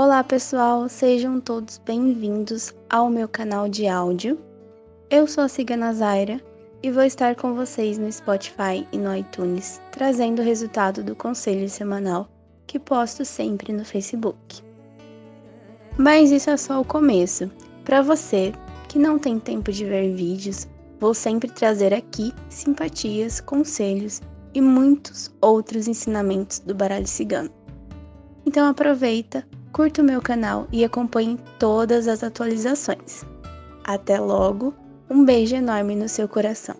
Olá pessoal, sejam todos bem-vindos ao meu canal de áudio. Eu sou a Cigana Zaira e vou estar com vocês no Spotify e no iTunes, trazendo o resultado do conselho semanal que posto sempre no Facebook. Mas isso é só o começo. Para você que não tem tempo de ver vídeos, vou sempre trazer aqui simpatias, conselhos e muitos outros ensinamentos do baralho cigano. Então aproveita, curta o meu canal e acompanhe todas as atualizações. Até logo, um beijo enorme no seu coração.